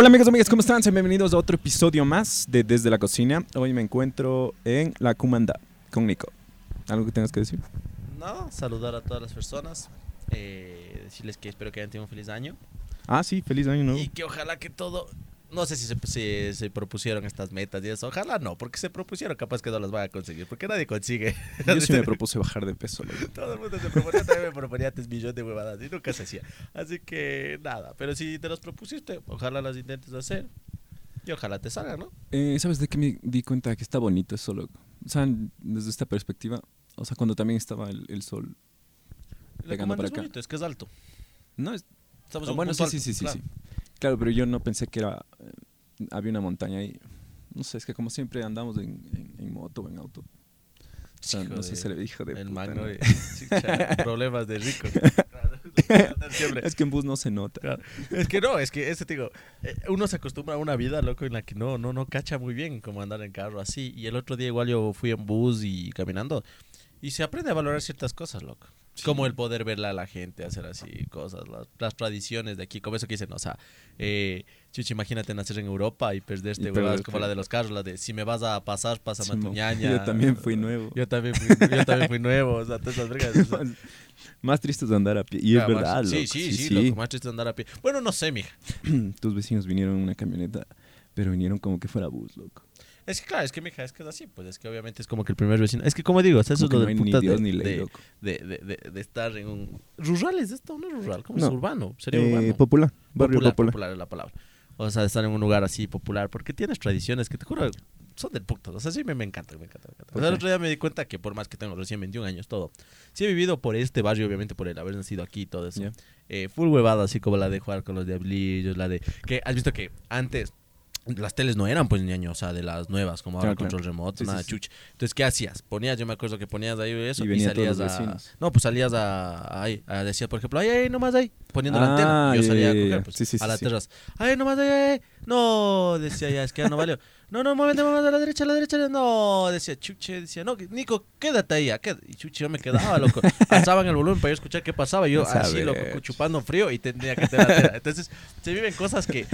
Hola amigos amigas, ¿cómo están? Sean bienvenidos a otro episodio más de Desde la Cocina. Hoy me encuentro en La Cumanda con Nico. ¿Algo que tengas que decir? No, saludar a todas las personas, eh, decirles que espero que hayan tenido un feliz año Ah, sí, feliz año nuevo. y que ojalá que todo, no sé si se, si se propusieron estas metas y eso, ojalá no, porque se propusieron, capaz que no las van a conseguir, porque nadie consigue. Yo sí me propuse bajar de peso. loco. Todo el mundo se proponía, también me proponía tres millones de huevadas y nunca se hacía. Así que nada, pero si te los propusiste, ojalá las intentes hacer y ojalá te salgan, ¿no? Eh, ¿Sabes de qué me di cuenta? Que está bonito eso, loco. O sea, desde esta perspectiva, o sea, cuando también estaba el, el sol. Pegando para es acá. bonito, es que es alto. No, es, Estamos Ah, bueno, sí, sí, alto, sí, sí, claro. sí. Claro, pero yo no pensé que era. eh, había una montaña ahí. No sé, es que como siempre andamos en, en, en moto o en auto. O sea, no sé, de- se le dijo de. El puta, mango, ¿no? y- chicha, problemas de rico. Es que en bus no se nota. Claro. Es que no, es que ese te digo, eh, uno se acostumbra a una vida, loco, en la que no, no, no cacha muy bien cómo andar en carro así. Y el otro día igual yo fui en bus y caminando. Y se aprende a valorar ciertas cosas, loco. Como el poder verla a la gente hacer así cosas, las, las tradiciones de aquí, como eso que dicen, o sea, eh, chuchi, imagínate nacer en Europa y perderte, Y perderte. como la de los carros, la de si me vas a pasar, pásame a tu ñaña. Yo también fui nuevo. Yo también fui, yo también fui nuevo, o sea, todas esas vergas, o sea. Más triste es andar a pie. Y Ya, es más- verdad, Sí, loco. sí, sí, loco, más triste andar a pie. Bueno, no sé, mija. Tus vecinos vinieron en una camioneta, pero vinieron como que fuera bus, loco. Es que claro, es que mija, es que es así, pues es que obviamente es como que el primer vecino. Es que como digo, eso Como es lo no ni putas Dios de, ley, de, de, de, de- de estar en un. Rural es esto, no es rural, como No. es urbano, sería Eh, urbano. popular, barrio popular, popular. popular es la palabra. O sea, de estar en un lugar así popular, porque tienes tradiciones que te juro son del puto. O sea, sí me, me encanta, me encanta, me encanta. O sea, el otro día me di cuenta que por más que tengo recién 21 años, todo, sí he vivido por este barrio, obviamente por el haber nacido aquí y todo eso. Ya. Eh, full huevada, así como la de jugar con los diablillos, la de... que ¿Has visto que antes las teles no eran pues ñaño, o sea, de las nuevas, como ahora Claro, claro. control remoto, Sí, nada sí. chuch. Entonces, ¿qué hacías? Ponías, yo me acuerdo que ponías ahí eso Y salías a... No, pues salías a... Ahí, a decía, por ejemplo, ay, ay, nomás ahí, poniendo la Ah, antena. Yo salía a coger, pues, a la terraza. Ay, nomás ahí, ay, ay. No, decía ya, es que ya no valió. No, no, muévete más a la derecha, a la derecha. No, decía Chuche, decía, no, Nico, quédate ahí. quédate. Y Chuche, yo me quedaba, loco. Alzaban el volumen para yo escuchar qué pasaba. Y yo así, loco, chupando frío y tenía que tener la tela. Entonces, se viven cosas que,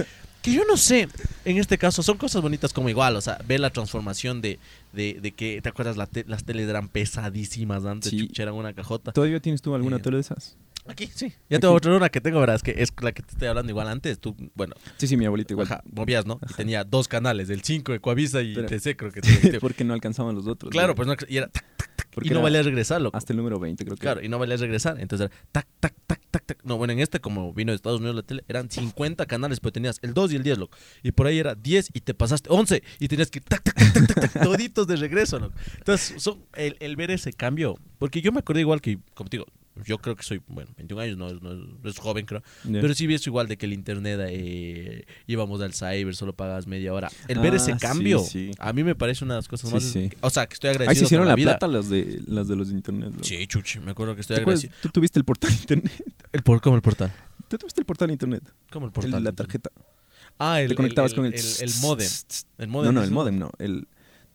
que yo no sé. En este caso, son cosas bonitas como igual. O sea, ver la transformación de, de, de que, ¿te acuerdas? La te- las teles eran pesadísimas antes. Sí. Eran una cajota. ¿Todavía tienes tú alguna Eh, tele de esas? Aquí, sí. Ya te voy a mostrar una que tengo, verás, que es la que te estoy hablando igual antes. Tú, bueno, Sí, sí, mi abuelita igual. Ajá, movías, ¿no? Y tenía dos canales, el 5 de Coavisa y Pero- TC, creo que. Porque no alcanzaban los otros. Claro, ¿no? pues no, y, era, tac, Porque y no valía regresar, loco. Hasta el número 20, creo que. Claro, y no valía regresar. Entonces era tac, tac, tac, tac, tac. No, bueno, en este, como vino de Estados Unidos la tele, eran 50 canales, pero tenías el 2 y el 10, loco. Y por ahí era 10 y te pasaste 11 y tenías que ir tac, tac, tac, tac, tac, tac, toditos de regreso, loco. Entonces, son, el, el ver ese cambio, porque yo me acordé igual que, como te digo, yo creo que soy, bueno, 21 años, no, es- no no es joven, creo. Pero sí vi eso igual de que el internet eh, íbamos al cyber, solo pagabas media hora. El ver Ah, ese cambio, sí. a mí me parece una de las cosas Sí, más. O sea, que estoy agradecido. Ahí se hicieron la, vida. plata las de, las de los internet. loco. Sí, chuchi, me acuerdo que estoy agradecido. Tú tuviste el portal internet. El por, ¿Cómo el portal? Tú tuviste el portal internet. ¿Cómo el El portal? de la tarjeta. Ah, el, Te conectabas el, con el. el, el modem. El modem. No, no, el modem no. El,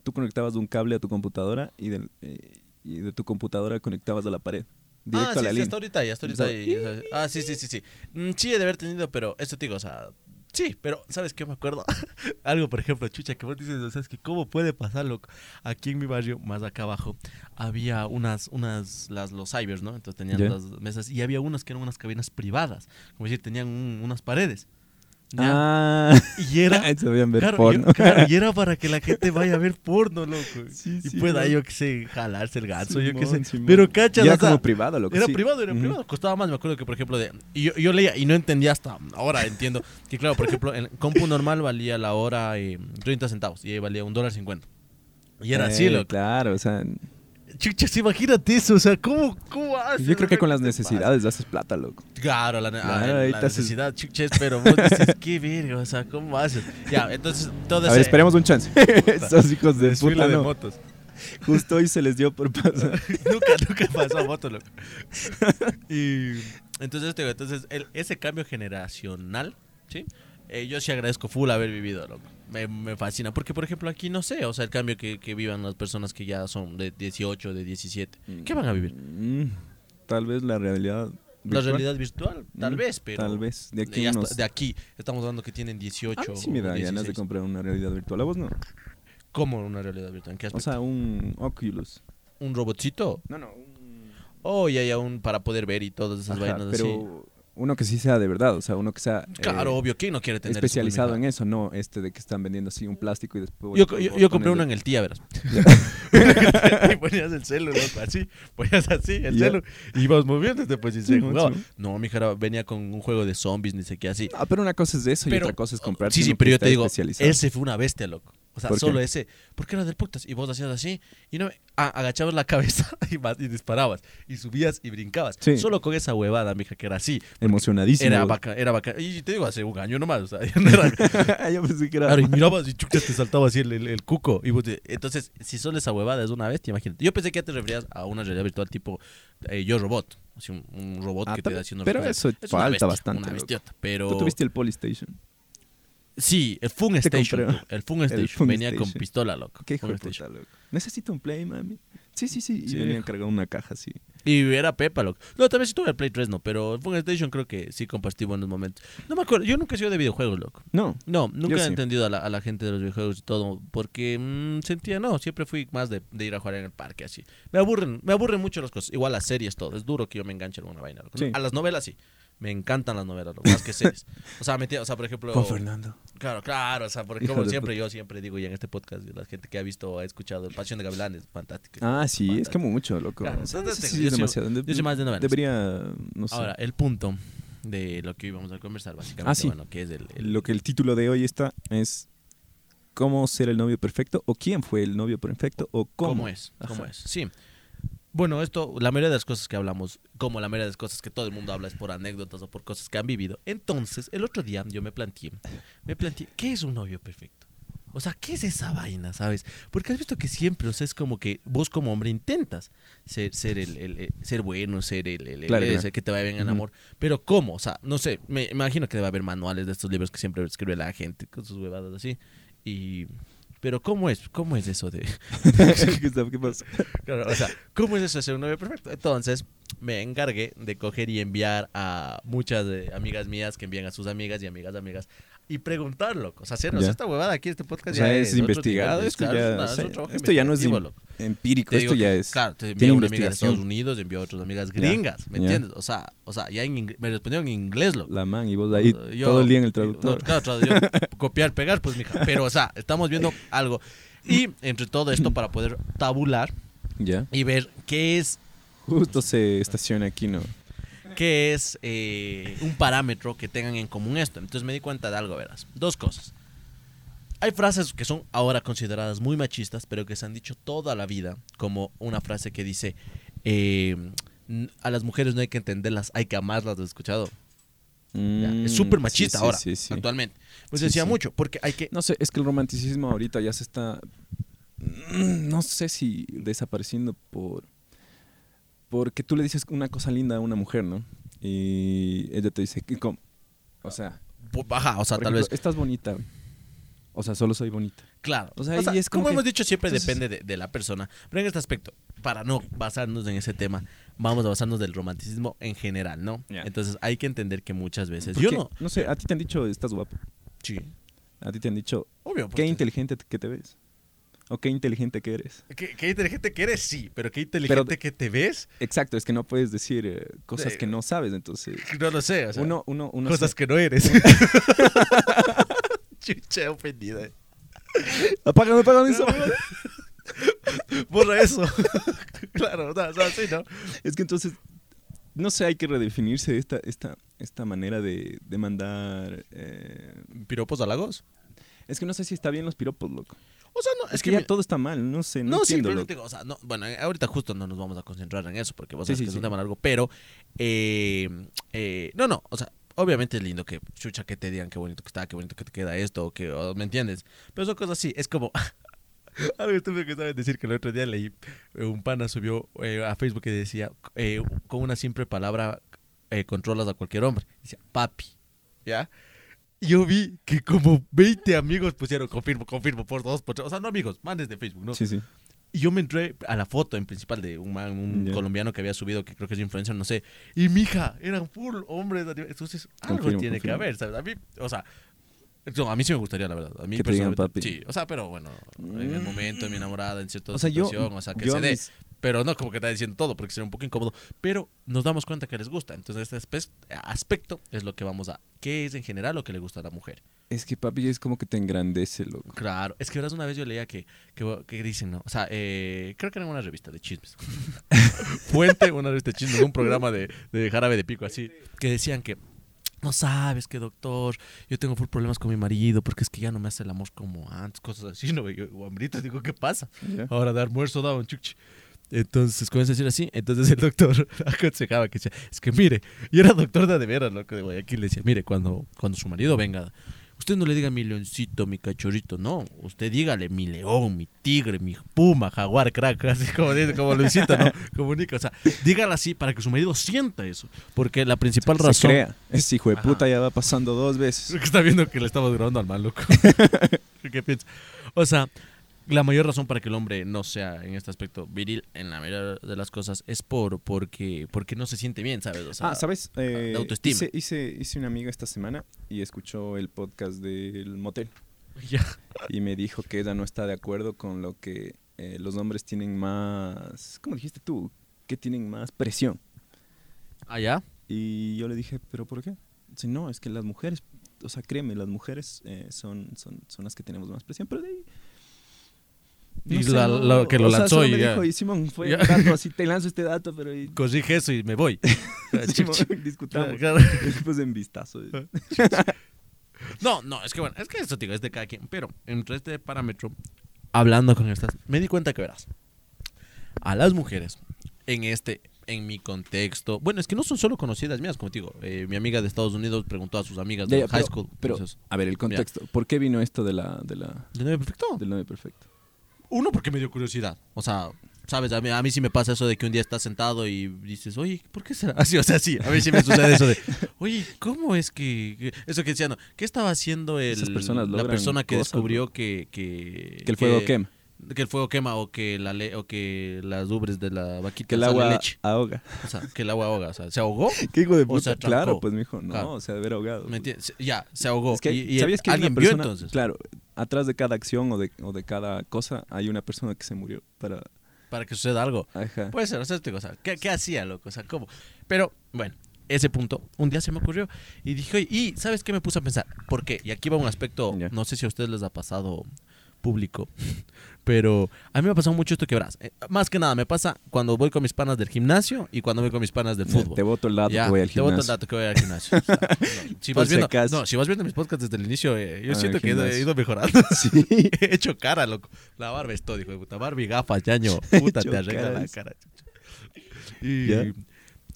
tú conectabas un cable a tu computadora y, del, eh, y de tu computadora conectabas a la pared. Directo ah, a la sí, sí, línea. hasta ahorita, ya hasta ahorita. Estaba- ahí, o sea, ah, sí, sí, sí, sí. Mm, sí, he de haber tenido, pero esto te digo, o sea, sí, pero ¿sabes qué me acuerdo? Algo, por ejemplo, chucha, que vos dices, o sea, es que cómo puede pasarlo. Aquí en mi barrio, más acá abajo, había unas, unas, las, los cybers, ¿no? Entonces tenían las mesas y había unas que eran unas cabinas privadas, como decir, tenían un- unas paredes. Ah, Y era... se veían ver Claro, porno. yo- claro, y era para que la gente vaya a ver porno, loco. Sí, y sí, pueda, yo que sé, jalarse el ganso, yo qué sé. Simón. Pero cacha, era o sea, como privado, loco. era sí. privado, era Ujú. privado. Costaba más, me acuerdo que, por ejemplo, de, y yo, yo leía y no entendía hasta ahora, entiendo. Que claro, por ejemplo, en compu normal valía la hora eh, 30 centavos y ahí valía un dólar 50. Y era así, Eh, loco. Claro, o sea. Chuchas, imagínate eso, o sea, ¿cómo, cómo haces? Yo creo que con las ¿Qué te necesidades haces plata, loco. Claro, la, ne- Claro, la ahí te haces- necesidad, chuches, pero vos dices, qué verga, o sea, ¿cómo haces? Ya, entonces, todo A ver, esperemos un chance. Esos hijos de puta, de no. motos. Justo hoy se les dio por pasar. nunca, nunca pasó a moto, loco. Y entonces, entonces el- ese cambio generacional, ¿sí? Eh, yo sí agradezco full haber vivido, loco. Me, me fascina. Porque, por ejemplo, aquí no sé, o sea, el cambio que, que vivan las personas que ya son de 18, de 17. ¿Qué van a vivir? Mm, Tal vez la realidad La virtual. realidad virtual, tal Mm, vez, pero. Tal vez. De aquí unos... de aquí, estamos hablando que tienen 18 A mí sí me da ganas de 16. comprar una realidad virtual. ¿A vos no? ¿Cómo una realidad virtual? ¿En qué O sea, un Oculus. ¿Un robotcito? No, no. Un... Oh, ya, ya, un para poder ver y todas esas Ajá, vainas pero así. Uno que sí sea de verdad. O sea, uno que sea... Claro, eh, obvio, ¿quién no quiere tener eso, pues, especializado en eso, no este de que están vendiendo así un plástico y después... Yo, yo, yo compré uno en el tía, verás. y ponías el celu, loco, así. Ponías así el celu y ibas moviendo después y se jugaba. No, mi cara venía con un juego de zombies, ni sé qué así. Ah, pero una cosa es eso y otra cosa es comprar. Sí, sí, pero yo te digo, ese fue una bestia, loco. O sea, ¿Por qué? solo ese. Porque era del putas. Y vos hacías así. Y no ah, agachabas la cabeza y, disparabas. Y subías y brincabas. Sí. Solo con esa huevada, mija, que era así. Emocionadísimo. Era bacán, era bacán. Y te digo, hace un año nomás. O sea, no era- Yo pensé que era... Claro, y mirabas y chuchas te saltaba así el, el- el cuco. Y vos te- entonces, si solo esa huevada es una bestia, imagínate. Yo pensé que ya te referías a una realidad virtual tipo eh, Yo Robot. Así un, un robot Ah, que te da haciendo pero cosas. eso Es una falta bestia, bastante, Una bestiota, pero... ¿Tú tuviste el Polystation? Sí, el Fun Station. compré. El Fun Station. Fun Venía con pistola, loco. ¿Qué hijo de puta, loco? Necesito un Play, mami. Sí, sí, sí. Y Sí. venían cargando una caja así. Y era Pepa, loco. No, también sí tuve el Play 3, no, pero el Fun Station creo que sí compartí buenos momentos. No me acuerdo, yo nunca he sido de videojuegos, loco. No. No, nunca he sí. entendido a la, a la gente de los videojuegos y todo, porque mm, sentía, no, siempre fui más de, de ir a jugar en el parque, así. Me aburren, me aburren mucho las cosas, igual las series, todo, es duro que yo me enganche en alguna vaina. loco. Sí. A las novelas sí, me encantan las novelas, loco, más que series. O sea, metía, o sea, por ejemplo... Con Fernando. Claro, claro, o sea, porque Hijo como siempre, yo siempre digo, y en este podcast, la gente que ha visto o ha escuchado Pasión de Gavilanes, fantástico. Ah, sí, es que Fantástico. mucho, loco. Claro, Sí, sí, yo es demasiado. De- yo soy más de novelas. Debería, no sé. Ahora, el punto de lo que íbamos a conversar, básicamente, Ah, sí. bueno, que es el... el- Lo que el título de hoy está es ¿Cómo ser el novio perfecto? ¿O quién fue el novio perfecto? ¿O cómo? ¿Cómo es? ¿Cómo Ajá. es? Sí. Bueno, esto, la mayoría de las cosas que hablamos, como la mayoría de las cosas que todo el mundo habla es por anécdotas o por cosas que han vivido. Entonces, el otro día yo me planteé, me planteé, ¿qué es un novio perfecto? O sea, ¿qué es esa vaina, sabes? Porque has visto que siempre, o sea, es como que vos como hombre intentas ser, ser, el, el- el- ser bueno, ser el, el- Claro, claro. que te vaya bien en amor. Pero ¿cómo? O sea, no sé, me imagino que debe haber manuales de estos libros que siempre escribe la gente con sus huevadas así. Y... Pero ¿cómo es? ¿Cómo es eso de...? ¿Qué pasa? Claro, o sea, ¿cómo es eso de ser un novio perfecto? Entonces, me encargué de coger y enviar a muchas eh, amigas mías que envían a sus amigas y amigas amigas y preguntarlo. O sea, hacernos esta huevada aquí, este O podcast sea, ya es otro investigado. Esto claro, ya, es una- o es sea, trabajo esto ya no es em- empírico. Esto digo ya que, es. Claro, te tiene una amiga de. Estados Unidos, envió a otras amigas gringas, ¿me entiendes? O sea, o sea ya en me respondieron en inglés, loco. La man y vos ahí Yo- todo el día en el No, traductor. claro, tradu- yo- copiar, pegar, pues, mija. Pero, o sea, estamos viendo algo. Y entre todo esto, para poder tabular Ya. y ver qué es Justo se estaciona aquí, ¿no? qué es eh, un parámetro que tengan en común esto. Entonces me di cuenta de algo, verás. Dos cosas. Hay frases que son ahora consideradas muy machistas, pero que se han dicho toda la vida, como una frase que dice, eh, a las mujeres no hay que entenderlas, hay que amarlas, ¿lo has escuchado? Mm, Es súper sí, machista sí, ahora, sí, sí. actualmente. Pues Sí, decía sí. mucho, porque hay que... No sé, es que el romanticismo ahorita ya se está. mm, No sé si desapareciendo por. Porque tú le dices una cosa linda a una mujer, ¿no? Y ella te dice, ¿qué- ¿cómo? O sea, Baja, o sea, tal ejemplo, vez... estás bonita. O sea, solo soy bonita. Claro. O sea, es como como que- hemos dicho, siempre entonces- depende de, de la persona. Pero en este aspecto, para no basarnos en ese tema, vamos a basarnos del romanticismo en general, ¿no? Entonces hay que entender que muchas veces. Porque, Yo no. No sé, a ti te han dicho, estás guapo. Sí. A ti te han dicho, Obvio. qué porque- inteligente que te ves. O qué inteligente que eres. ¿Qué, qué inteligente que eres, sí. Pero qué inteligente que te ves, Exacto, es que no puedes decir eh, cosas que no sabes, entonces. no lo sé. O sea, uno, uno, uno cosas que no eres. Chucha, ofendida. Apágame, apágame eso. Borra eso. claro, o sea, o sea, sí, ¿no? Es que entonces, no sé, hay que redefinirse esta, esta, esta manera de, de mandar. eh, Piropos halagos. es que no sé si está bien los piropos, loco. O sea, no, Es, es, que, que, ya mi- todo está mal, no sé, no, No, sí, entiendo. pero te digo, o sea, no, bueno, eh, ahorita justo no nos vamos a concentrar en eso porque vos Sí, sabes sí, que es sí. un tema largo, pero eh, eh, no, no, o sea, obviamente es lindo que chucha que te digan qué bonito que está, qué bonito que te queda esto, que, ¿me entiendes? Pero son cosas así, es como algo estúpido que sabes decir que el otro día leí, eh, un pana subió eh, a Facebook que decía, eh, con una simple palabra controlas a cualquier hombre, decía, papi, ¿ya? Yo vi que como 20 amigos pusieron confirmo, confirmo, por dos, por tres. O sea, no amigos, manes de Facebook, ¿no? Sí, sí. Y yo me entré a la foto en principal de un, man, un colombiano que había subido, que creo que es influencer, no sé. Y mi hija, eran full hombres. Entonces, algo Confirmo, tiene que haber, ¿sabes? A mí, o sea, no, a mí sí me gustaría, la verdad. A mí Que te digan papi. Sí, o sea, pero bueno, en el momento, en mi enamorada, en cierta O sea, yo, situación, o sea, que se dé. mis- Pero no como que está diciendo todo, porque sería un poco incómodo. Pero nos damos cuenta que les gusta. Entonces, este aspe- aspecto es lo que vamos a. ¿Qué es en general lo que le gusta a la mujer? Es que papi es como que te engrandece, loco. Claro, es que verás una vez yo leía que, que, que dicen, ¿no? O sea, eh, creo que era una revista de chismes. Fuente, una revista de chismes, un programa de, de jarabe de pico así, que decían que no sabes que doctor, yo tengo full problemas con mi marido porque es que ya no me hace el amor como antes, cosas así, ¿no? Yo, digo, ¿qué pasa? Ahora de almuerzo daba un chuchi. Entonces comienza a decir así. Entonces el doctor aconsejaba que decía, es que mire, y era doctor de veras, loco de Guayaquil, le decía, mire, cuando, cuando su marido venga, usted no le diga mi leoncito, mi cachorrito, no, usted dígale mi león, mi tigre, mi puma, jaguar, crack, así como dice, como Luisito, ¿no? Comunica, o sea, dígala así para que su marido sienta eso, porque la principal Se razón... crea. Ese hijo de Ajá. puta ya va pasando dos veces. Está viendo que le estamos grabando al mal, loco. ¿Qué piensas? O sea, la mayor razón para que el hombre no sea en este aspecto viril en la mayoría de las cosas es por porque porque no se siente bien, ¿sabes? O sea, ah, ¿sabes? Eh, de autoestima. Hice, hice, hice una amiga esta semana y escuchó el podcast del motel. ya. Y me dijo que ella no está de acuerdo con lo que eh, los hombres tienen más... ¿Cómo dijiste tú? Que tienen más presión. Ah, ya. Y yo le dije, ¿pero por qué? Dice, no, es que las mujeres, o sea, créeme, las mujeres eh, son, son, son las que tenemos más presión, pero de ahí... Y la- lo que lo o sea, lanzó solo y me ya. dijo, y Simón, fue Ya. dato así, te lanzo este dato, pero... Y, Corrige eso y me voy. Simón, Claro, discutamos. claro. Después en vistazo. No, no, es que bueno, es que eso, digo, es de cada quien. Pero entre este parámetro, hablando con estas, me di cuenta que verás, a las mujeres, en este, en mi contexto, bueno, es que no son solo conocidas mías, como te digo, eh, mi amiga de Estados Unidos preguntó a sus amigas de ya, high pero- school. Pero, entonces, a ver, el contexto. ¿Por qué vino esto de la, de la, ¿de novio perfecto? del novio perfecto? Uno, porque me dio curiosidad. O sea, sabes, a mí, a mí sí me pasa eso de que un día estás sentado y dices, oye, ¿por qué será así? O sea, sí, a mí sí me sucede eso de, oye, ¿cómo es que. Eso que decía, no, ¿qué estaba haciendo el, la persona que cosas, descubrió que, que. Que el fuego quema. Que el fuego quema o que, la le- o que las ubres de la vaquita Que el agua leche. ahoga. O sea, que el agua ahoga. O sea, se ahogó. ¿Qué hijo de O puta? sea, claro, pues mijo, no, Claro. se ha de haber ahogado. ¿Me entiendes? Ya, se ahogó. Es que, y, y ¿sabías que alguien vio persona, entonces? claro, atrás de cada acción o de, o de cada cosa hay una persona que se murió para... Para que suceda algo. Ajá. Puede ser, o sea, te digo, o sea, ¿qué, qué hacía, loco? O sea, ¿cómo? Pero, bueno, ese punto, un día se me ocurrió y dije, y ¿sabes qué me puse a pensar? ¿Por qué? Y aquí va un aspecto, no sé si a ustedes les ha pasado público, pero a mí me ha pasado mucho esto que verás. eh, más que nada, me pasa cuando voy con mis panas del gimnasio y cuando voy con mis panas del fútbol. Te voto el dato Ya, que voy al te boto el gimnasio. dato que voy al gimnasio. O sea, no, si, vas viendo, acaso. no, si vas viendo mis podcasts desde el inicio, eh, yo siento que he, gimnasio. ido mejorando. Sí. He hecho cara, loco. La barba es todo, hijo de puta. Barba y gafas, ñaño. Puta, te arregla la cara. Y.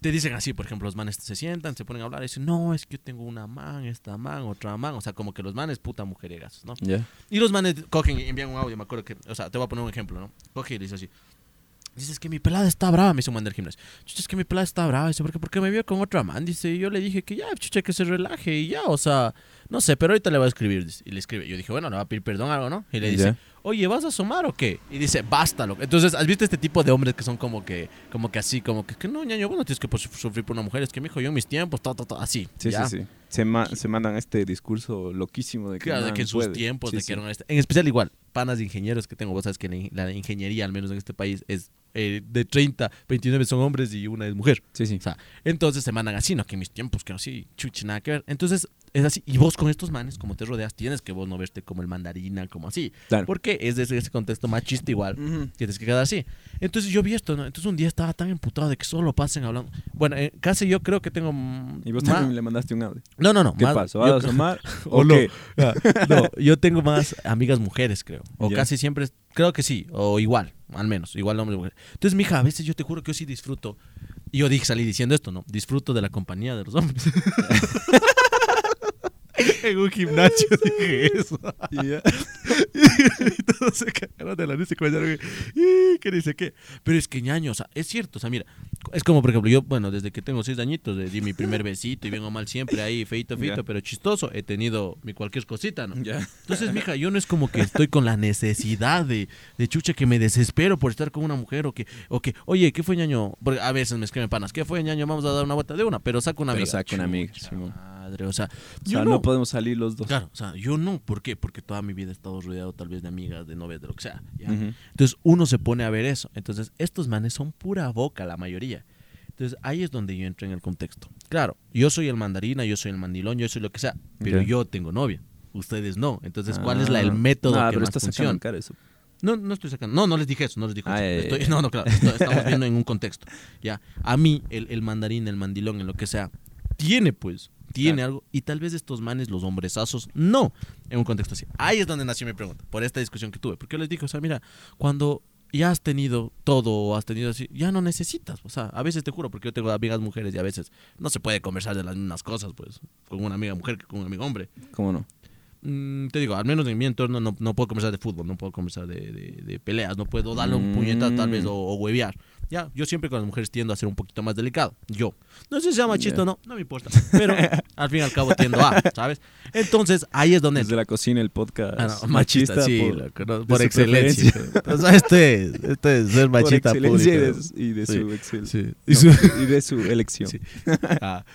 te dicen así, por ejemplo, los manes se sientan, se ponen a hablar y dicen, no, es que yo tengo una man, esta man, otra man. O sea, como que los manes, puta mujeregas, ¿no? Ya. Y los manes cogen y envían un audio, me acuerdo que, o sea, te voy a poner un ejemplo, ¿no? Coge y le dice así. Dices que mi pelada está brava, me dice un man del gimnasio. Chucha, es que mi pelada está brava. Dice, ¿por qué? Porque me vio con otra man. Dice, y yo le dije que ya, chucha, que se relaje y ya, o sea, no sé, pero ahorita le voy a escribir. dice. Y le escribe. Yo dije, bueno, le va a pedir perdón algo, ¿no? Y le dice, Ya. Oye, ¿vas a asomar o qué? Y dice, basta, loco. Entonces, ¿has visto este tipo de hombres que son como que, como que así, como que, que no, ñaño, bueno, tienes que sufrir por una mujer. Es que, mijo, yo en mis tiempos, ta, ta, ta, así. Sí, ya. sí, sí. Se, ma- se mandan este discurso loquísimo de que, Claro, de que en sus puede. tiempos, Sí, de sí. que eran este- En especial igual, panas de ingenieros que tengo, vos sabes que la ingeniería, al menos en este país, es eh, de 30, 29 son hombres y una es mujer. Sí, sí. O sea, entonces se mandan así, no que mis tiempos, que no sí, chuchi, nada que ver. Entonces es así. Y vos con estos manes, como te rodeas, tienes que vos no verte como el mandarina, como así. Claro. Porque es de ese, contexto machista igual. Que Tienes que quedar así. Entonces yo vi esto, ¿no? Entonces un día estaba tan emputado de que solo pasen hablando. Bueno, eh, casi yo creo que tengo. Y vos más- también le mandaste un audio. No, no, no. ¿Qué más- pasó? yo- ¿Vas a asomar? o ¿O no. qué? Ah, no, yo tengo más amigas mujeres, creo. O casi siempre, creo que sí, o igual, al menos, igual hombres y mujeres. Entonces, mija, a veces yo te juro que yo sí disfruto. Y yo dije, salí diciendo esto, ¿no? Disfruto de la compañía de los hombres. en un gimnasio dije eso. Y todos se cagaron de la risa y comenzaron, "Y, ¿qué dice qué? Pero es que ñaño, o sea, es cierto, o sea, mira, Es como, por ejemplo, yo, bueno, desde que tengo seis añitos, di mi primer besito y vengo mal siempre ahí, feito, feito, pero chistoso. He tenido mi cualquier cosita, ¿no? Ya. Entonces, mija, yo no es como que estoy con la necesidad de, de chucha que me desespero por estar con una mujer o que, o que oye, ¿qué fue ñaño? Porque a veces me escriben panas, ¿qué fue ñaño? Vamos a dar una vuelta de una, pero saco una Pero amiga. saca una amiga, O sea, O sea, no. no podemos salir los dos. Claro, o sea, yo no. ¿Por qué? Porque toda mi vida he estado rodeado tal vez de amigas, de novias, de lo que sea. ¿ya? Ujú. Entonces uno se pone a ver eso. Entonces estos manes son pura boca la mayoría. Entonces ahí es donde yo entro en el contexto. Claro, yo soy el mandarina, yo soy el mandilón, yo soy lo que sea, pero yo tengo novia. Ustedes no. Entonces, ¿cuál es la, Ah. el método Ah, que pero más estás funciona? cara eso. No, no estoy sacando. No, no les dije eso, no les dije Ah, eso. ya, Estoy- no, no, claro. esto- estamos viendo en un contexto. Ya. A mí, el, el mandarín, el mandilón, en lo que sea, tiene pues, tiene Claro. algo. Y tal vez estos manes, los hombresazos, no. En un contexto así. Ahí es donde nació mi pregunta, por esta discusión que tuve. Porque yo les dije, o sea, mira, cuando ya has tenido todo o has tenido así, ya no necesitas. O sea, a veces te juro, porque yo tengo amigas mujeres y a veces no se puede conversar de las mismas cosas, pues, con una amiga mujer que con un amigo hombre. ¿Cómo no? Mm, te digo, al menos en mi entorno no, no puedo conversar de fútbol, no puedo conversar de, de- de peleas, no puedo darle un puñetazo tal vez Mm. o, o huevear. Ya, yo siempre con las mujeres tiendo a ser un poquito más delicado. Yo. No sé si sea machista o no, no me importa. Pero al fin y al cabo tiendo a, ¿sabes? Entonces, ahí es donde... Desde la cocina el podcast. Ah, no, machista, sí, por, loco, no, por excelencia. O sea, esto es, esto es ser por machista excelencia y de, público. y de Sí, su Sí. no, Y su- y de su elección. Sí. Ah,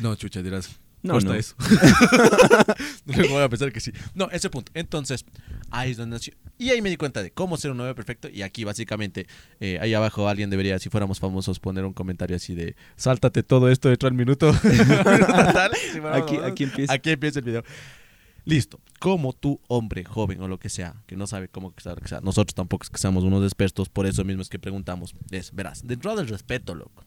no, chucha, dirás. No, Corta no. eso. Luego voy a pensar que sí. No, ese punto. Entonces, ahí es donde nació. Y ahí me di cuenta de cómo ser un novio perfecto. Y aquí, básicamente, eh, ahí abajo alguien debería, si fuéramos famosos, poner un comentario así de: Sáltate todo esto dentro del minuto. Si Aquí, aquí empieza. Aquí empieza el video. Listo. Como tú, hombre, joven o lo que sea, que no sabe cómo que sea, nosotros tampoco es que seamos unos expertos, por eso mismo es que preguntamos. Es, verás, dentro del respeto, loco.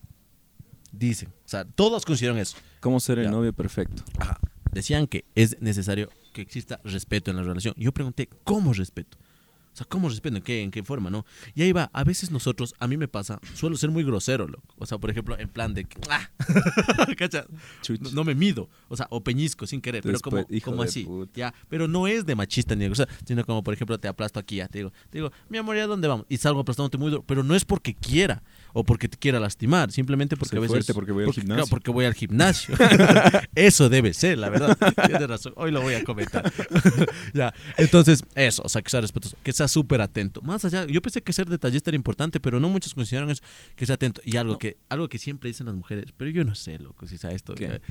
Dicen, o sea, todos consideran eso. ¿Cómo ser el Ya. novio perfecto? Ajá. Decían que es necesario que exista respeto en la relación. Yo pregunté, ¿cómo respeto? O sea, ¿cómo respeto? ¿En qué, ¿En qué forma, no? Y ahí va, a veces nosotros, a mí me pasa, suelo ser muy grosero, loco. O sea, por ejemplo, en plan de... ¡ah! ¿Cacha? No, no me mido, o sea, o peñisco sin querer, pero Después, como, hijo como así, puta. ya, pero no es de machista ni de cosa, sino como por ejemplo te aplasto aquí, ya te digo, te digo, mi amor, ¿ya dónde vamos? Y salgo aplastándote muy duro, pero no es porque quiera o porque te quiera lastimar, simplemente porque Soy a veces fuerte porque voy al porque, gimnasio. claro, porque voy al gimnasio. eso debe ser, la verdad. Tienes razón, hoy lo voy a comentar. ya, entonces, eso, o sea, que sea respetuoso, que sea súper atento. Más allá, yo pensé que ser detallista era importante, pero no muchos consideran eso, que sea atento. Y algo, No. que, algo que siempre dicen las mujeres, pero yo no sé, loco, si sea esto. ¿Qué?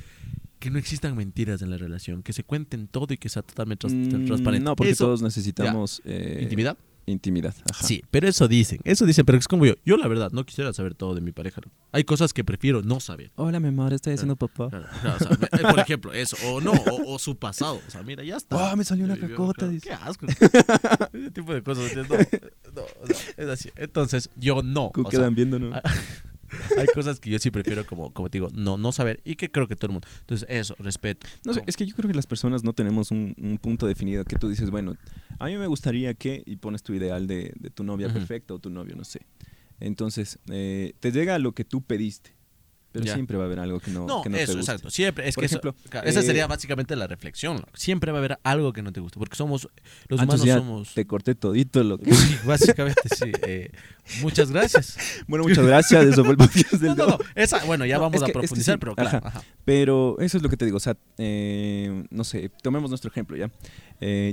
Que no existan mentiras en la relación, que se cuenten todo y que sea totalmente Mm, transparente. No, porque Eso, todos necesitamos eh, ¿Intimidad? Intimidad. Ajá. Sí, pero eso dicen, eso dicen, pero es como yo. Yo, la verdad, no quisiera saber todo de mi pareja. Hay cosas que prefiero no saber. Hola, mi amor, estoy haciendo papá. Claro, claro, o sea, me- eh, por ejemplo, eso, o no, o, o su pasado. O sea, mira, ya está. Ah, me salió una cacota, dice. Qué asco. Ese tipo de cosas. No, no, o sea, es así. Entonces, yo no. ¿Cómo o sea, quedan viendo, no? hay cosas que yo sí prefiero, como, como te digo, no, no saber y que creo que todo el mundo. Entonces, eso, respeto. No sé, es que yo creo que las personas no tenemos un, un punto definido que tú dices, bueno, a mí me gustaría que, y pones tu ideal de, de tu novia perfecta o tu novio, no sé. Entonces, eh, te llega lo que tú pediste, pero Ya. siempre va a haber algo que no, No, que no eso, te guste. exacto. Siempre, es Por que ejemplo, esa eh, sería básicamente la reflexión. Siempre va a haber algo que no te guste, porque somos, los Ah, humanos ya somos... Te corté todito lo que... Sí, básicamente sí. eh, muchas gracias. Bueno, muchas gracias, eso fue el podcast del No, no, no. Esa, bueno, ya No, vamos a que- es que profundizar, sí, pero claro. ajá. ajá. Pero eso es lo que te digo, o sea, eh, no sé, tomemos nuestro ejemplo, ¿ya?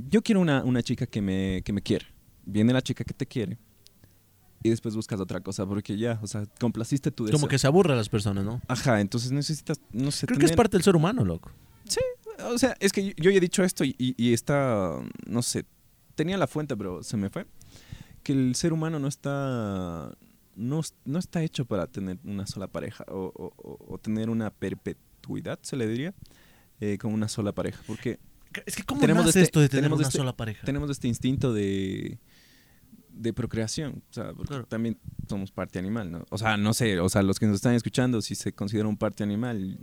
Yo quiero una, una chica que me, que me quiere. Viene la chica que te quiere y después buscas otra cosa porque ya, o sea, complaciste tu deseo. Como que se aburre a las personas, ¿no? Ajá, entonces necesitas, no sé, Creo que es tener- parte del ser humano, loco. O sea, es que yo, ya he dicho esto y, y- y está, no sé, tenía la fuente, pero se me fue. Que el ser humano no está, no, no está hecho para tener una sola pareja o, o- o- o tener una perpetuidad, se le diría, eh, con una sola pareja. Porque Es que ¿cómo Tenemos nace este- esto de tener tenemos una este- sola pareja? tenemos este instinto de, de procreación, o sea, porque Claro. también somos parte animal, ¿no? O sea, no sé, o sea, los que nos están escuchando, si se considera un parte animal,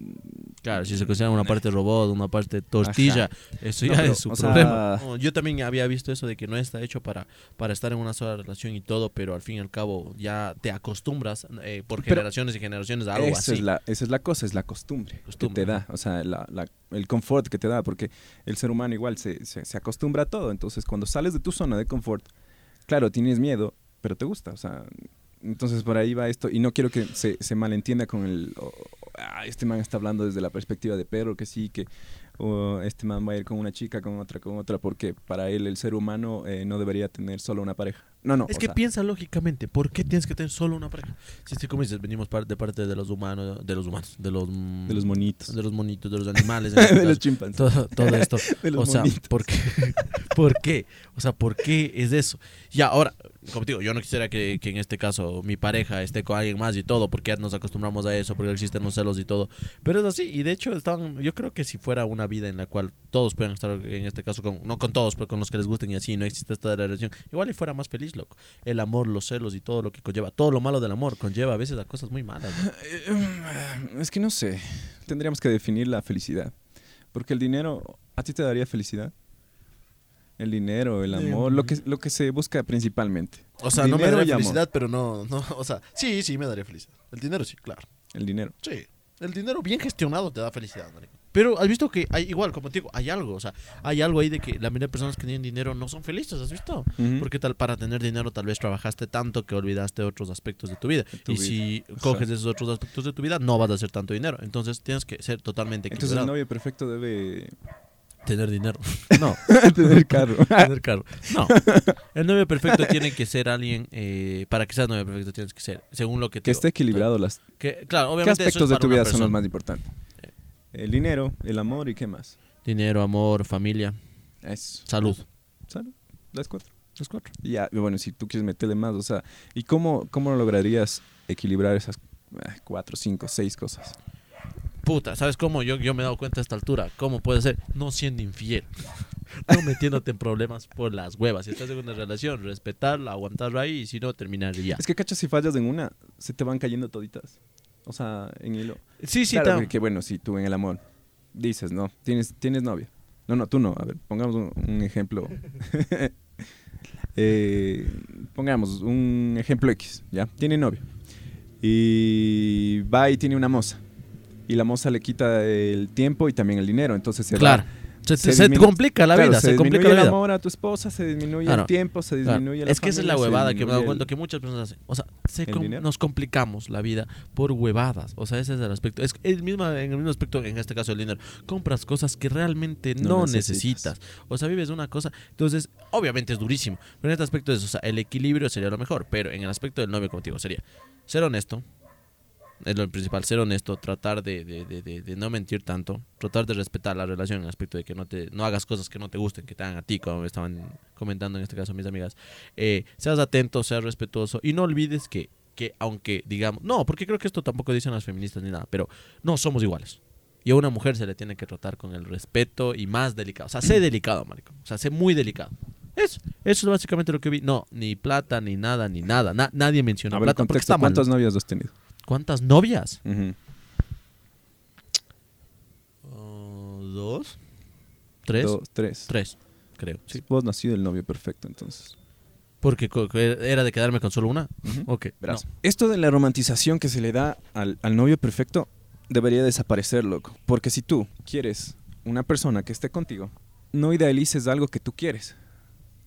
Claro, si se considera una parte robot, una parte tortilla, eso No, ya pero, es su sea- problema. No, yo también había visto eso de que no está hecho para, para estar en una sola relación y todo, pero al fin y al cabo ya te acostumbras eh, por Pero- generaciones y generaciones a algo esa así. es, la, esa es la cosa, es la costumbre, Costumbre, que te da, o sea, la- la- el confort que te da, porque el ser humano igual se, se, se acostumbra a todo, entonces cuando sales de tu zona de confort, claro, tienes miedo, pero te gusta, o sea, Entonces por ahí va esto y no quiero que se, se malentienda con el... ah, este man está hablando desde la perspectiva de perro, que sí, que o este man va a ir con una chica, con otra, con otra, porque para él el ser humano eh, no debería tener solo una pareja. No, no. Es que sea, piensa lógicamente, ¿por qué tienes que tener solo una pareja? Si es como dices, venimos par- de parte de los humanos, de los humanos, de los... mm, de los monitos. de los monitos, de los animales. de los chimpancés. todo, todo esto. De los o sea, monitos. ¿por qué? ¿por qué? O sea, ¿por qué es eso? Ya, ahora, como te digo, yo no quisiera que, que en este caso mi pareja esté con alguien más y todo, porque ya nos acostumbramos a eso, porque existen los celos y todo. Pero es así, y de hecho, estaban, yo creo que si fuera una vida en la cual todos puedan estar, en este caso, con, no con todos, pero con los que les gusten y así, no existe esta relación, igual y fuera más feliz, loco. El amor, los celos y todo lo que conlleva, todo lo malo del amor conlleva a veces a cosas muy malas. ¿no? Eh, Es que no sé. Tendríamos que definir la felicidad. Porque el dinero, ¿a ti te daría felicidad? El dinero, el amor, lo que, lo que se busca principalmente. O sea, no me daría amor. felicidad, pero no, no, o sea, sí, sí me daría felicidad. El dinero sí, claro. El dinero. Sí. El dinero bien gestionado te da felicidad, marico. Pero has visto que hay igual, como te digo, hay algo, o sea, hay algo ahí de que la mayoría de personas que tienen dinero no son felices, ¿has visto? Porque tal para tener dinero tal vez trabajaste tanto que olvidaste otros aspectos de tu vida. tu y vida. si coges esos otros aspectos de tu vida, no vas a hacer tanto dinero. Entonces tienes que ser totalmente Entonces el novio perfecto debe Tener dinero. No, tener carro. tener carro. No. El novio perfecto tiene que ser alguien, eh, para que seas novio perfecto tienes que ser, según lo que te que esté equilibrado. Las, Que, claro, ¿Qué obviamente eso es aspectos de tu vida son los más importantes? El dinero, el amor y qué más. Dinero, amor, familia, Eso. salud. ¿Sale? Las cuatro. Los cuatro. Y Ya, bueno, si tú quieres meterle más, o sea, ¿y cómo, cómo lograrías equilibrar esas eh, cuatro, cinco, seis cosas? Puta, ¿sabes cómo? Yo, yo me he dado cuenta a esta altura. ¿Cómo puede ser? No siendo infiel. No metiéndote en problemas por las huevas. Si estás en una relación, respetarla, aguantarla ahí y si no, terminar y ya. Es que, cachas, si fallas en una, se te van cayendo toditas. O sea, en hilo. Sí, sí, claro, que, que bueno, si tú en el amor dices, no, tienes, tienes novia. No, no, tú no. A ver, pongamos un, un ejemplo. Eh, pongamos un ejemplo X, ¿ya? Tiene novio. Y va y tiene una moza. Y la moza le quita el tiempo y también el dinero. Entonces se va- Claro. Se, complica la Claro, vida, se, se complica la el vida. amor a tu esposa, se disminuye Claro. el tiempo, se Claro. disminuye la Es que esa es la huevada que me he dado disminuye cuenta el- que muchas personas hacen. O sea, se ¿El com- dinero? nos complicamos la vida por huevadas. O sea, ese es el aspecto. Es el mismo, en el mismo aspecto, en este caso el dinero. Compras cosas que realmente no, No necesitas. necesitas. O sea, vives una cosa. Entonces, obviamente es durísimo. Pero en este aspecto es, o sea, el equilibrio sería lo mejor. Pero en el aspecto del novio contigo sería ser honesto. Es lo principal, ser honesto, tratar de, de, de, de- no mentir tanto, tratar de respetar la relación en el aspecto de que no te no hagas cosas que no te gusten, que te hagan a ti, como me estaban comentando en este caso mis amigas. Eh, seas atento, seas respetuoso y no olvides que, que aunque digamos, no, porque creo que esto tampoco dicen las feministas ni nada, pero no somos iguales. Y a una mujer se le tiene que tratar con el respeto y más delicado. O sea, sé delicado, marico. O sea, sé muy delicado. Eso, eso es básicamente lo que vi. No, ni plata, ni nada, ni nada. Na- nadie menciona A ver, plata porque contexto. ¿cuántas novias has tenido? ¿Cuántas novias? Oh, ¿Dos? ¿Tres? Dos, tres. Tres, creo. Sí. Vos nacido el novio perfecto, entonces. Porque era de quedarme con solo una. Ujú. Ok. Verás, no. Esto de la romantización que se le da al, al novio perfecto debería desaparecer, loco. Porque si tú quieres una persona que esté contigo, no idealices algo que tú quieres.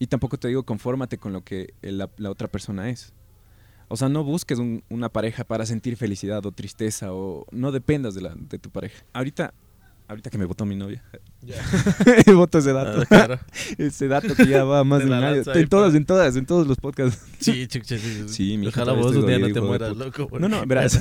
Y tampoco te digo confórmate con lo que la, la otra persona es. O sea, no busques un- una pareja para sentir felicidad o tristeza o no dependas de, la, de tu pareja. Ahorita, ahorita que me votó mi novia, voto ese dato. Ah, claro. ese dato que ya va más de la un año. En todas, en todas, en todos los podcasts. Sí, sí, sí, sí, mi Ojalá vos un día no te de mueras, loco. No, no, verás.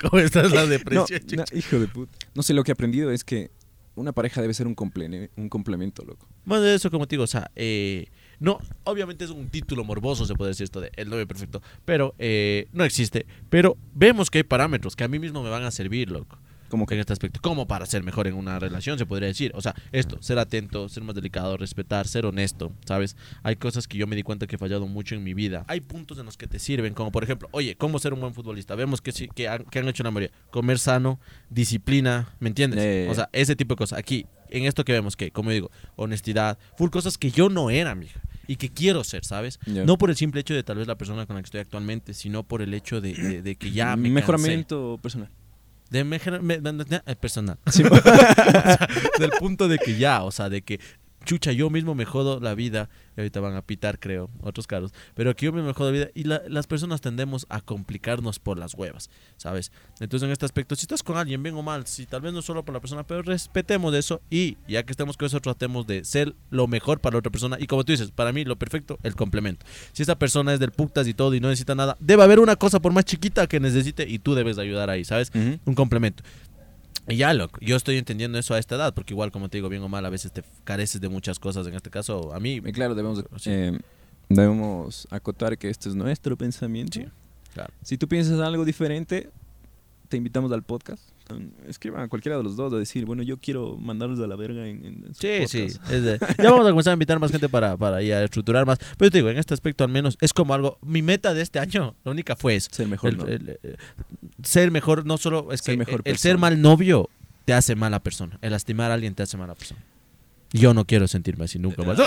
¿Cómo estás la No, depresión, na- hijo de puta. No sé, lo que he aprendido es que una pareja debe ser un, comple- un complemento, loco. Más de eso, como te digo, o sea, eh, no, obviamente es un título morboso, se puede decir esto de el novio perfecto, pero eh, no existe. Pero vemos que hay parámetros que a mí mismo me van a servir, loco. Como en que este aspecto, como para ser mejor en una relación, se podría decir. O sea, esto, ser atento, ser más delicado, respetar, ser honesto, ¿sabes? Hay cosas que yo me di cuenta que he fallado mucho en mi vida. Hay puntos en los que te sirven, como por ejemplo, oye, ¿cómo ser un buen futbolista? Vemos que sí, que han, que han hecho la mayoría. Comer sano, disciplina, ¿me entiendes? Eh. O sea, ese tipo de cosas. Aquí, en esto que vemos, que, como digo, honestidad, full cosas que yo no era, mija. Y que quiero ser, ¿sabes? No por el simple hecho de tal vez la persona con la que estoy actualmente, sino por el hecho de, de- de que ya me cansé. mejoramiento personal. De mejor- me- me- me- eh, personal. Sí. O sea, del punto de que ya, o sea, de que chucha, yo mismo me jodo la vida, y ahorita van a pitar, creo, otros carros, pero que yo mismo me jodo la vida y la- las personas tendemos a complicarnos por las huevas, ¿sabes? Entonces, en este aspecto, si estás con alguien, bien o mal, si tal vez no solo por la persona, pero respetemos eso y ya que estemos con eso, tratemos de ser lo mejor para la otra persona. Y como tú dices, para mí lo perfecto, el complemento. Si esta persona es del putas y todo y no necesita nada, debe haber una cosa por más chiquita que necesite y tú debes de ayudar ahí, ¿sabes? Un complemento. Y ya, loco, yo estoy entendiendo eso a esta edad, porque igual, como te digo, bien o mal, a veces te careces de muchas cosas. En este caso, a mí, Y claro, debemos, Sí. eh, debemos acotar que este es nuestro pensamiento. Sí, claro. Si tú piensas algo diferente, te invitamos al podcast. Um, Escriban a cualquiera de los dos a decir, bueno, yo quiero mandarlos a la verga en, en Sí, sí. podcast. es de- ya vamos a comenzar a invitar más gente para, para ya estructurar más. Pero te digo, en este aspecto al menos es como algo. Mi meta de este año, la única fue eso. Ser mejor, El- ¿no? el- eh, ser mejor, no solo es Ser que mejor el, el ser mal novio te hace mala persona. El lastimar a alguien te hace mala persona. Yo no quiero sentirme así nunca más.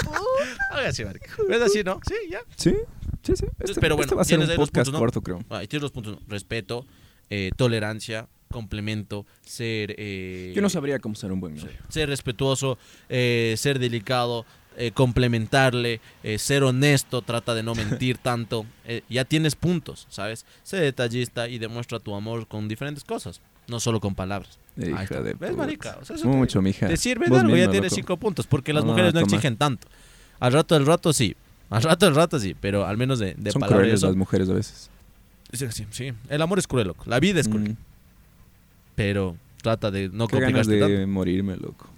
Así. ¿Ves así, no? Sí, ya. Sí, sí, sí. Este, Pero bueno, este va a ser un podcast puntos, ¿no? corto, creo. Ah, y tienes los puntos. ¿no? Respeto, eh, tolerancia, complemento, ser... eh, Yo no sabría cómo ser un buen novio. ser respetuoso, eh, ser delicado, eh, complementarle, eh, ser honesto, trata de no mentir tanto. eh, ya tienes puntos, ¿sabes? Sé detallista y demuestra tu amor con diferentes cosas, no solo con palabras. Hija está. de ¿Ves, puta. marica? O sea, Mucho, mija. Te sirve de algo, ya tienes loco. cinco puntos, porque las mujeres no exigen tanto. Al rato del rato sí. Al rato del rato sí, pero al menos de, de Son palabra y crueles eso. las mujeres a veces. Sí, sí, sí. El amor es cruel, loco. La vida es cruel. Mm, Pero trata de no Qué ganas complicarte de morirme, loco.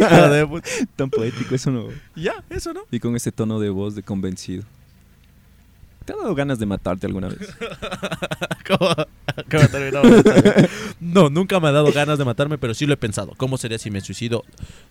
tanto. Tan poético eso no. ya, eso, ¿no? Y con ese tono de voz de convencido. ¿Te ha dado ganas de matarte alguna vez? ¿Cómo, terminamos? No, nunca me ha dado ganas de matarme, pero sí lo he pensado. ¿Cómo sería si me suicido?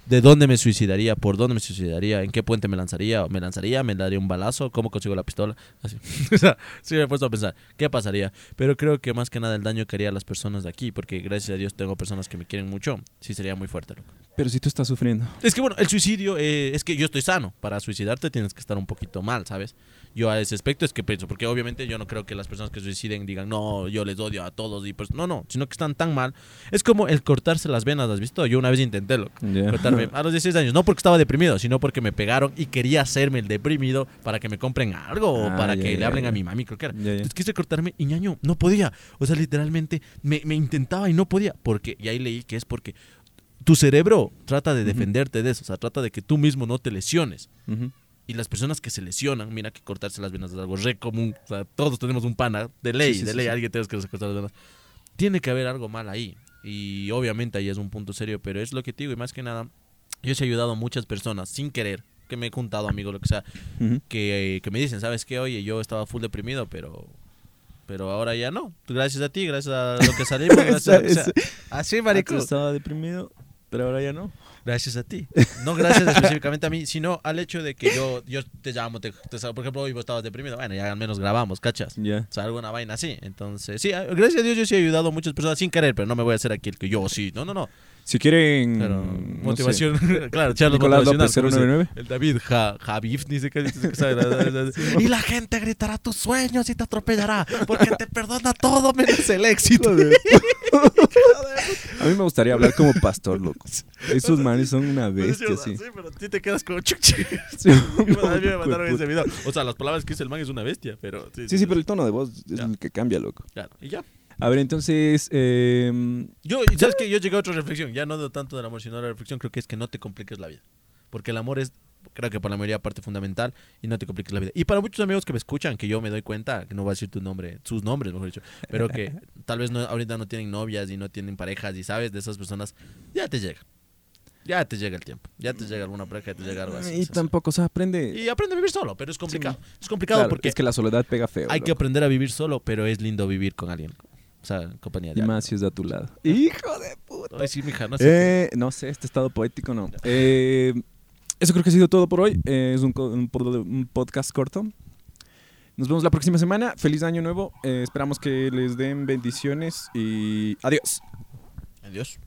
¿De dónde me suicidaría? ¿Por dónde me suicidaría? ¿En qué puente me lanzaría? ¿Me lanzaría? ¿Me daría un balazo? ¿Cómo consigo la pistola? Así. O sea, sí me he puesto a pensar, ¿qué pasaría? Pero creo que más que nada el daño que haría a las personas de aquí, porque gracias a Dios tengo personas que me quieren mucho, sí sería muy fuerte. loco. Pero si tú estás sufriendo. Es que bueno, el suicidio, eh, es que yo estoy sano. Para suicidarte tienes que estar un poquito mal, ¿sabes? Yo a ese aspecto es que pienso, porque obviamente yo no creo que las personas que suiciden digan, no, yo les odio a todos y pues no, no, sino que están tan mal. Es como el cortarse las venas, ¿has visto? Yo una vez intenté Ya. cortarme a los 16 años, no porque estaba deprimido, sino porque me pegaron y quería hacerme el deprimido para que me compren algo o Ah, para que le hablen a mi mami, creo que era. Entonces quise cortarme y ñaño, no podía. O sea, literalmente me, me intentaba y no podía. Porque, y ahí leí que es porque tu cerebro trata de defenderte de eso. O sea, trata de que tú mismo no te lesiones. Y las personas que se lesionan, mira que cortarse las venas es algo re común. O sea, todos tenemos un pana, de ley, Sí, sí, de ley, alguien tenemos que cortar las venas. Tiene que haber algo mal ahí. Y obviamente ahí es un punto serio, pero es lo que te digo. Y más que nada, yo he ayudado a muchas personas sin querer, que me he juntado amigos, lo que sea, Ujú. que, que me dicen, ¿sabes qué? Oye, yo estaba full deprimido, pero pero ahora ya no. Gracias a ti, gracias a lo que salimos. gracias a- sea, así, marico. Antes estaba deprimido, pero ahora ya no. Gracias a ti. No gracias específicamente a mí, sino al hecho de que yo, yo te llamo, te, te- por ejemplo, hoy vos estabas deprimido. Bueno, ya al menos grabamos, ¿cachas? Ya. O sea, alguna vaina así. Entonces, sí, gracias a Dios yo sí he ayudado a muchas personas sin querer, pero no me voy a hacer aquí el que yo sí. No, no, no. Si quieren. Pero no sé, motivación, claro, charlas Nicolás motivacionales, López como dice 099. El David ja, Javif, ni sé qué dice que sabe. y la gente gritará tus sueños y te atropellará, porque te perdona todo menos el éxito. A mí me gustaría hablar como pastor, loco. Esos manes son una bestia, sí. Sí, pero tú te quedas como chuchi. Sí, A mí me mandaron ese video. O sea, las palabras que dice el man es una bestia, pero... Sí, sí, pero el tono de voz es Ya. el que cambia, loco. Claro, y ya. A ver, entonces. eh, Yo, ¿sabes que Yo llegué a otra reflexión. Ya no de tanto del amor, sino de la reflexión. Creo que es que no te compliques la vida. Porque el amor es, creo que para la mayoría parte fundamental y no te compliques la vida. Y para muchos amigos que me escuchan, que yo me doy cuenta, que no voy a decir tu nombre, sus nombres, mejor dicho, pero que tal vez no, ahorita no tienen novias y no tienen parejas y sabes de esas personas, ya te llega. Ya te llega el tiempo. Ya te llega alguna pareja, ya te llega algo así. y tampoco, o sea, aprende. Y aprende a vivir solo, pero es complicado. es complicado Claro, porque es que la soledad pega feo. hay que aprender a vivir solo, pero es lindo vivir con alguien. O sea, en compañía de Y más si es de a tu lado. ¡Hijo de puta! Ay, sí, mija, no sé. Eh, no sé, este estado poético no. Eh, eso creo que ha sido todo por hoy. Eh, es un podcast corto. Nos vemos la próxima semana. Feliz año nuevo. Eh, esperamos que les den bendiciones y adiós. Adiós.